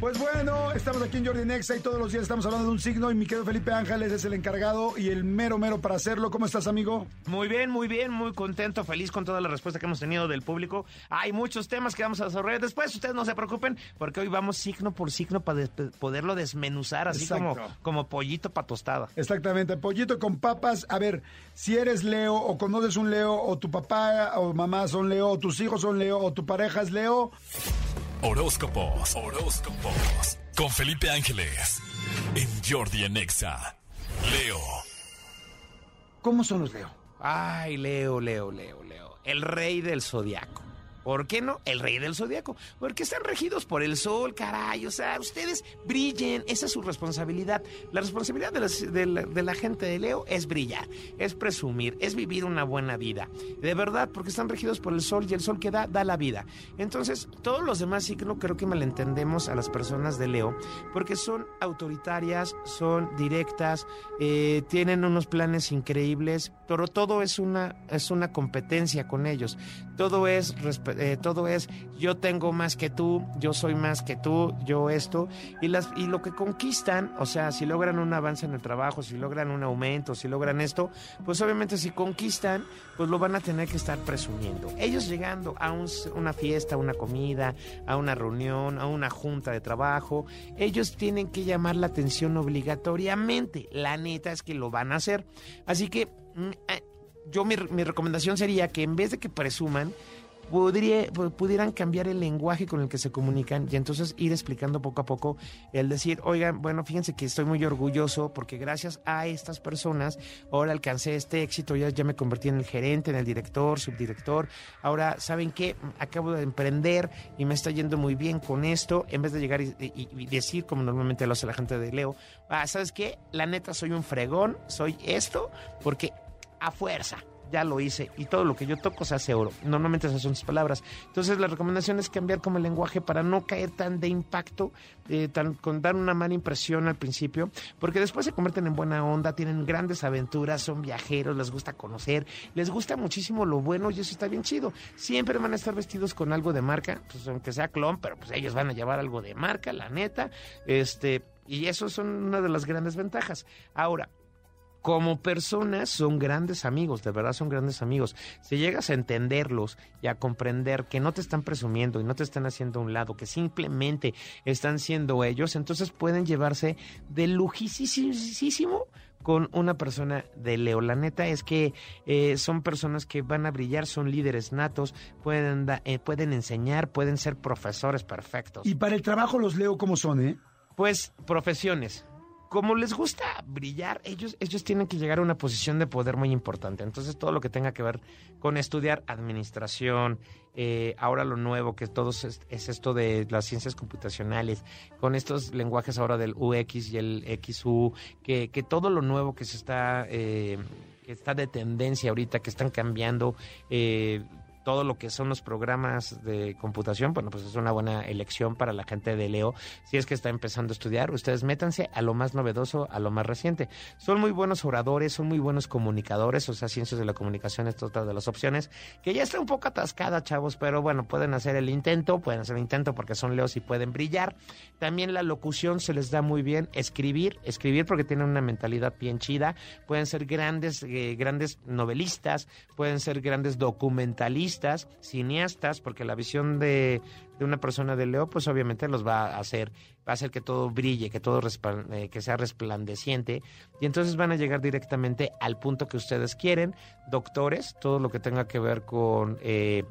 Pues bueno, estamos aquí en Jordi Nexa y todos los días estamos hablando de un signo y mi querido Felipe Ángeles es el encargado y el mero mero para hacerlo. ¿Cómo estás, amigo? Muy bien, muy bien, muy contento, feliz con toda la respuesta que hemos tenido del público. Hay muchos temas que vamos a desarrollar después, ustedes no se preocupen, porque hoy vamos signo por signo para poderlo desmenuzar, así como, como pollito para tostada. Exactamente, pollito con papas. A ver, si eres Leo o conoces un Leo o tu papá o mamá son Leo o tus hijos son Leo o tu pareja es Leo Horóscopos, horóscopos. Con Felipe Ángeles. En Jordi Anexa. Leo. ¿Cómo son los Leo? Ay, Leo, Leo, Leo, Leo. El rey del zodiaco. ¿Por qué no? El rey del zodiaco. Porque están regidos por el sol, caray. O sea, ustedes brillen. Esa es su responsabilidad. La responsabilidad de, la, gente de Leo es brillar, es presumir, es vivir una buena vida. De verdad, porque están regidos por el sol y el sol que da, da la vida. Entonces, todos los demás no creo que malentendemos a las personas de Leo, porque son autoritarias, son directas, eh, tienen unos planes increíbles, pero todo es una, es una competencia con ellos. Todo es eh, todo es yo tengo más que tú, yo soy más que tú, yo esto. Y, las, y lo que conquistan, o sea, si logran un avance en el trabajo, si logran un aumento, si logran esto, pues obviamente si conquistan, pues lo van a tener que estar presumiendo. Ellos llegando a una fiesta, a una comida, a una reunión, a una junta de trabajo, ellos tienen que llamar la atención obligatoriamente. La neta es que lo van a hacer. Así que mm, eh, yo mi, mi recomendación sería que en vez de que presuman, pudieran cambiar el lenguaje con el que se comunican y entonces ir explicando poco a poco el decir, oigan, bueno, fíjense que estoy muy orgulloso porque gracias a estas personas ahora alcancé este éxito, ya, ya me convertí en el gerente, en el director, subdirector, ahora, ¿saben qué? Acabo de emprender y me está yendo muy bien con esto, en vez de llegar y, y decir, como normalmente lo hace la gente de Leo, ah, ¿sabes qué? La neta soy un fregón, soy esto, porque a fuerza ya lo hice y todo lo que yo toco se hace oro. Normalmente esas son sus palabras. Entonces la recomendación es cambiar como el lenguaje para no caer tan de impacto, eh, tan, con dar una mala impresión al principio, porque después se convierten en buena onda, tienen grandes aventuras, son viajeros, les gusta conocer, les gusta muchísimo lo bueno y eso está bien chido. Siempre van a estar vestidos con algo de marca, pues aunque sea clon, pero pues ellos van a llevar algo de marca, la neta, este, y eso son una de las grandes ventajas. Ahora, como personas son grandes amigos, de verdad son grandes amigos. Si llegas a entenderlos y a comprender que no te están presumiendo y no te están haciendo a un lado, que simplemente están siendo ellos, entonces pueden llevarse de lujísimo con una persona de Leo. La neta es que eh, son personas que van a brillar, son líderes natos, pueden, eh, pueden enseñar, pueden ser profesores perfectos. Y para el trabajo los Leo, ¿cómo son, eh? Pues profesiones como les gusta brillar, ellos, ellos tienen que llegar a una posición de poder muy importante. Entonces, todo lo que tenga que ver con estudiar administración, eh, ahora lo nuevo, que todos es, esto de las ciencias computacionales, con estos lenguajes ahora del UX y el XU, que, que todo lo nuevo que se está, eh, que está de tendencia ahorita, que están cambiando, eh, todo lo que son los programas de computación, bueno, pues es una buena elección para la gente de Leo. Si es que está empezando a estudiar, ustedes métanse a lo más novedoso, a lo más reciente. Son muy buenos oradores, son muy buenos comunicadores, o sea, ciencias de la comunicación es otra de las opciones, que ya está un poco atascada, chavos, pero bueno, pueden hacer el intento, pueden hacer el intento porque son Leos y pueden brillar. También la locución se les da muy bien, escribir, escribir porque tienen una mentalidad bien chida, pueden ser grandes, eh, grandes novelistas, pueden ser grandes documentalistas, cineastas, porque la visión de, una persona de Leo, pues obviamente los va a hacer, va a hacer que todo brille, que todo eh, que sea resplandeciente, y entonces van a llegar directamente al punto que ustedes quieren, doctores, todo lo que tenga que ver con eh,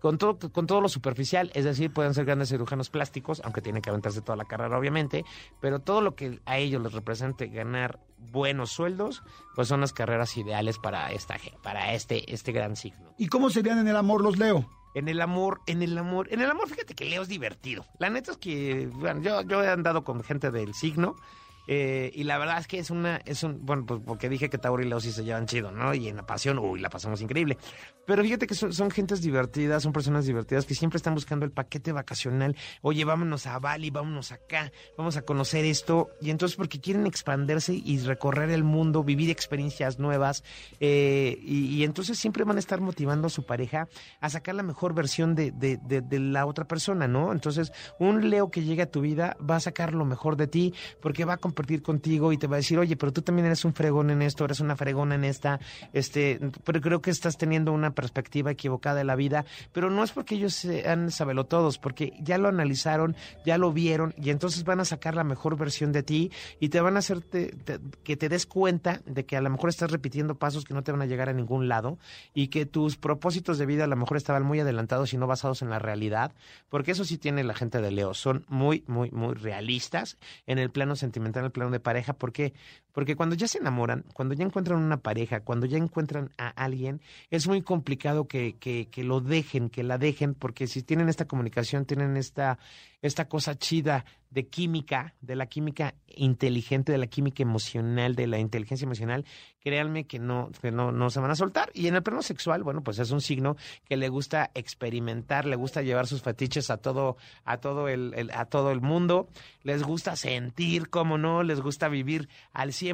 con todo, con todo lo superficial, es decir, pueden ser grandes cirujanos plásticos, aunque tienen que aventarse toda la carrera, obviamente, pero todo lo que a ellos les represente ganar buenos sueldos, pues son las carreras ideales para esta para este, este gran signo. ¿Y cómo serían en el amor los Leo? En el amor, en el amor, en el amor, fíjate que Leo es divertido. La neta es que, bueno, yo, yo he andado con gente del signo Eh, y la verdad es que es una, es un, bueno, pues porque dije que Tauro y Leo sí se llevan chido, ¿no? Y en la pasión, uy, la pasamos increíble. Pero fíjate que son, son gentes divertidas, son personas divertidas que siempre están buscando el paquete vacacional. Oye, vámonos a Bali, vámonos acá, vamos a conocer esto. Y entonces porque quieren expandirse y recorrer el mundo, vivir experiencias nuevas. eh, y, entonces siempre van a estar motivando a su pareja a sacar la mejor versión de, de, de, de la otra persona, ¿no? Entonces, un Leo que llegue a tu vida va a sacar lo mejor de ti porque va a compartir contigo y te va a decir, oye, pero tú también eres un fregón en esto, eres una fregona en esta, este, pero creo que estás teniendo una perspectiva equivocada de la vida, pero no es porque ellos sean sabelotodos, porque ya lo analizaron, ya lo vieron y entonces van a sacar la mejor versión de ti y te van a hacer que te des cuenta de que a lo mejor estás repitiendo pasos que no te van a llegar a ningún lado y que tus propósitos de vida a lo mejor estaban muy adelantados y no basados en la realidad, porque eso sí tiene la gente de Leo, son muy, muy, muy realistas en el plano sentimental, en el plano de pareja, ¿por qué? Porque cuando ya se enamoran, cuando ya encuentran una pareja, cuando ya encuentran a alguien, es muy complicado que, que, que lo dejen, que la dejen, porque si tienen esta comunicación, tienen esta, esta cosa chida de química, de la química inteligente, de la química emocional, de la inteligencia emocional, créanme que no, que no, no se van a soltar. Y en el plano sexual, bueno, pues es un signo que le gusta experimentar, le gusta llevar sus fetiches a todo, a todo el, el- a todo el mundo, les gusta sentir, como no, les gusta vivir al 100%,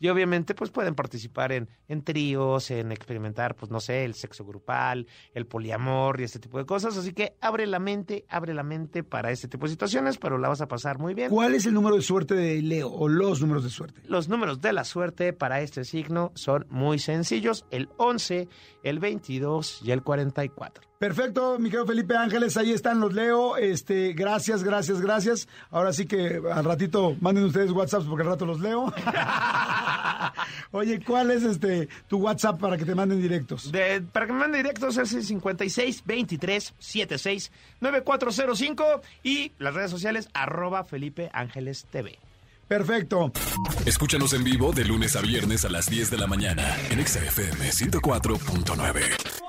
y obviamente pues pueden participar en, en tríos, en experimentar, pues no sé, el sexo grupal, el poliamor y este tipo de cosas. Así que abre la mente, abre la mente para este tipo de situaciones, pero la vas a pasar muy bien. ¿Cuál es el número de suerte de Leo o los números de suerte? Los números de la suerte para este signo son muy sencillos, el 11, el 22 y el 44. Perfecto, mi querido Felipe Ángeles, ahí están los leo. Este, gracias, gracias, gracias. Ahora sí que al ratito manden ustedes WhatsApps porque al rato los leo. Oye, ¿cuál es este tu WhatsApp para que te manden directos? De- para que me manden directos es el 56 23 76 9405 y las redes sociales arroba Felipe Ángeles TV. Perfecto. Escúchanos en vivo de lunes a viernes a las 10 de la mañana en Exa FM 104.9.